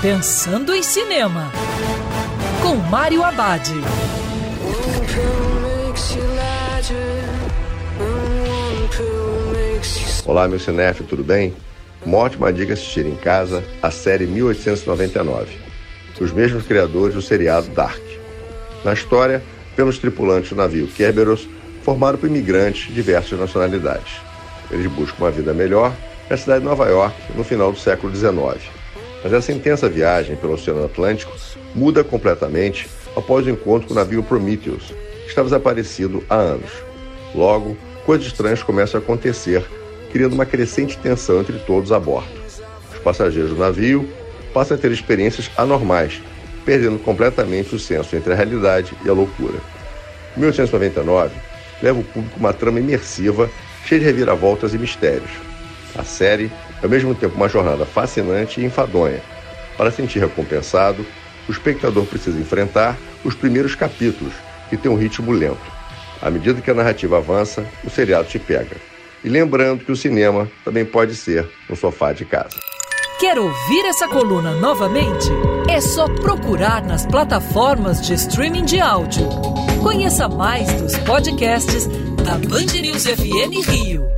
Pensando em Cinema, com Mário Abad. Olá, meu cinef, tudo bem? Uma ótima dica assistir em casa a série 1899, os mesmos criadores do seriado Dark. Na história, pelos tripulantes do navio Kerberos, formado por imigrantes de diversas nacionalidades. Eles buscam uma vida melhor na cidade de Nova York no final do século XIX. Mas essa intensa viagem pelo Oceano Atlântico muda completamente após o encontro com o navio Prometheus, que estava desaparecido há anos. Logo, coisas estranhas começam a acontecer, criando uma crescente tensão entre todos a bordo. Os passageiros do navio passam a ter experiências anormais, perdendo completamente o senso entre a realidade e a loucura. 1899 leva o público uma trama imersiva, cheia de reviravoltas e mistérios. A série é ao mesmo tempo uma jornada fascinante e enfadonha. Para sentir recompensado, o espectador precisa enfrentar os primeiros capítulos, que têm um ritmo lento. À medida que a narrativa avança, o seriado te pega. E lembrando que o cinema também pode ser no sofá de casa. Quer ouvir essa coluna novamente? É só procurar nas plataformas de streaming de áudio. Conheça mais dos podcasts da Band News FM Rio.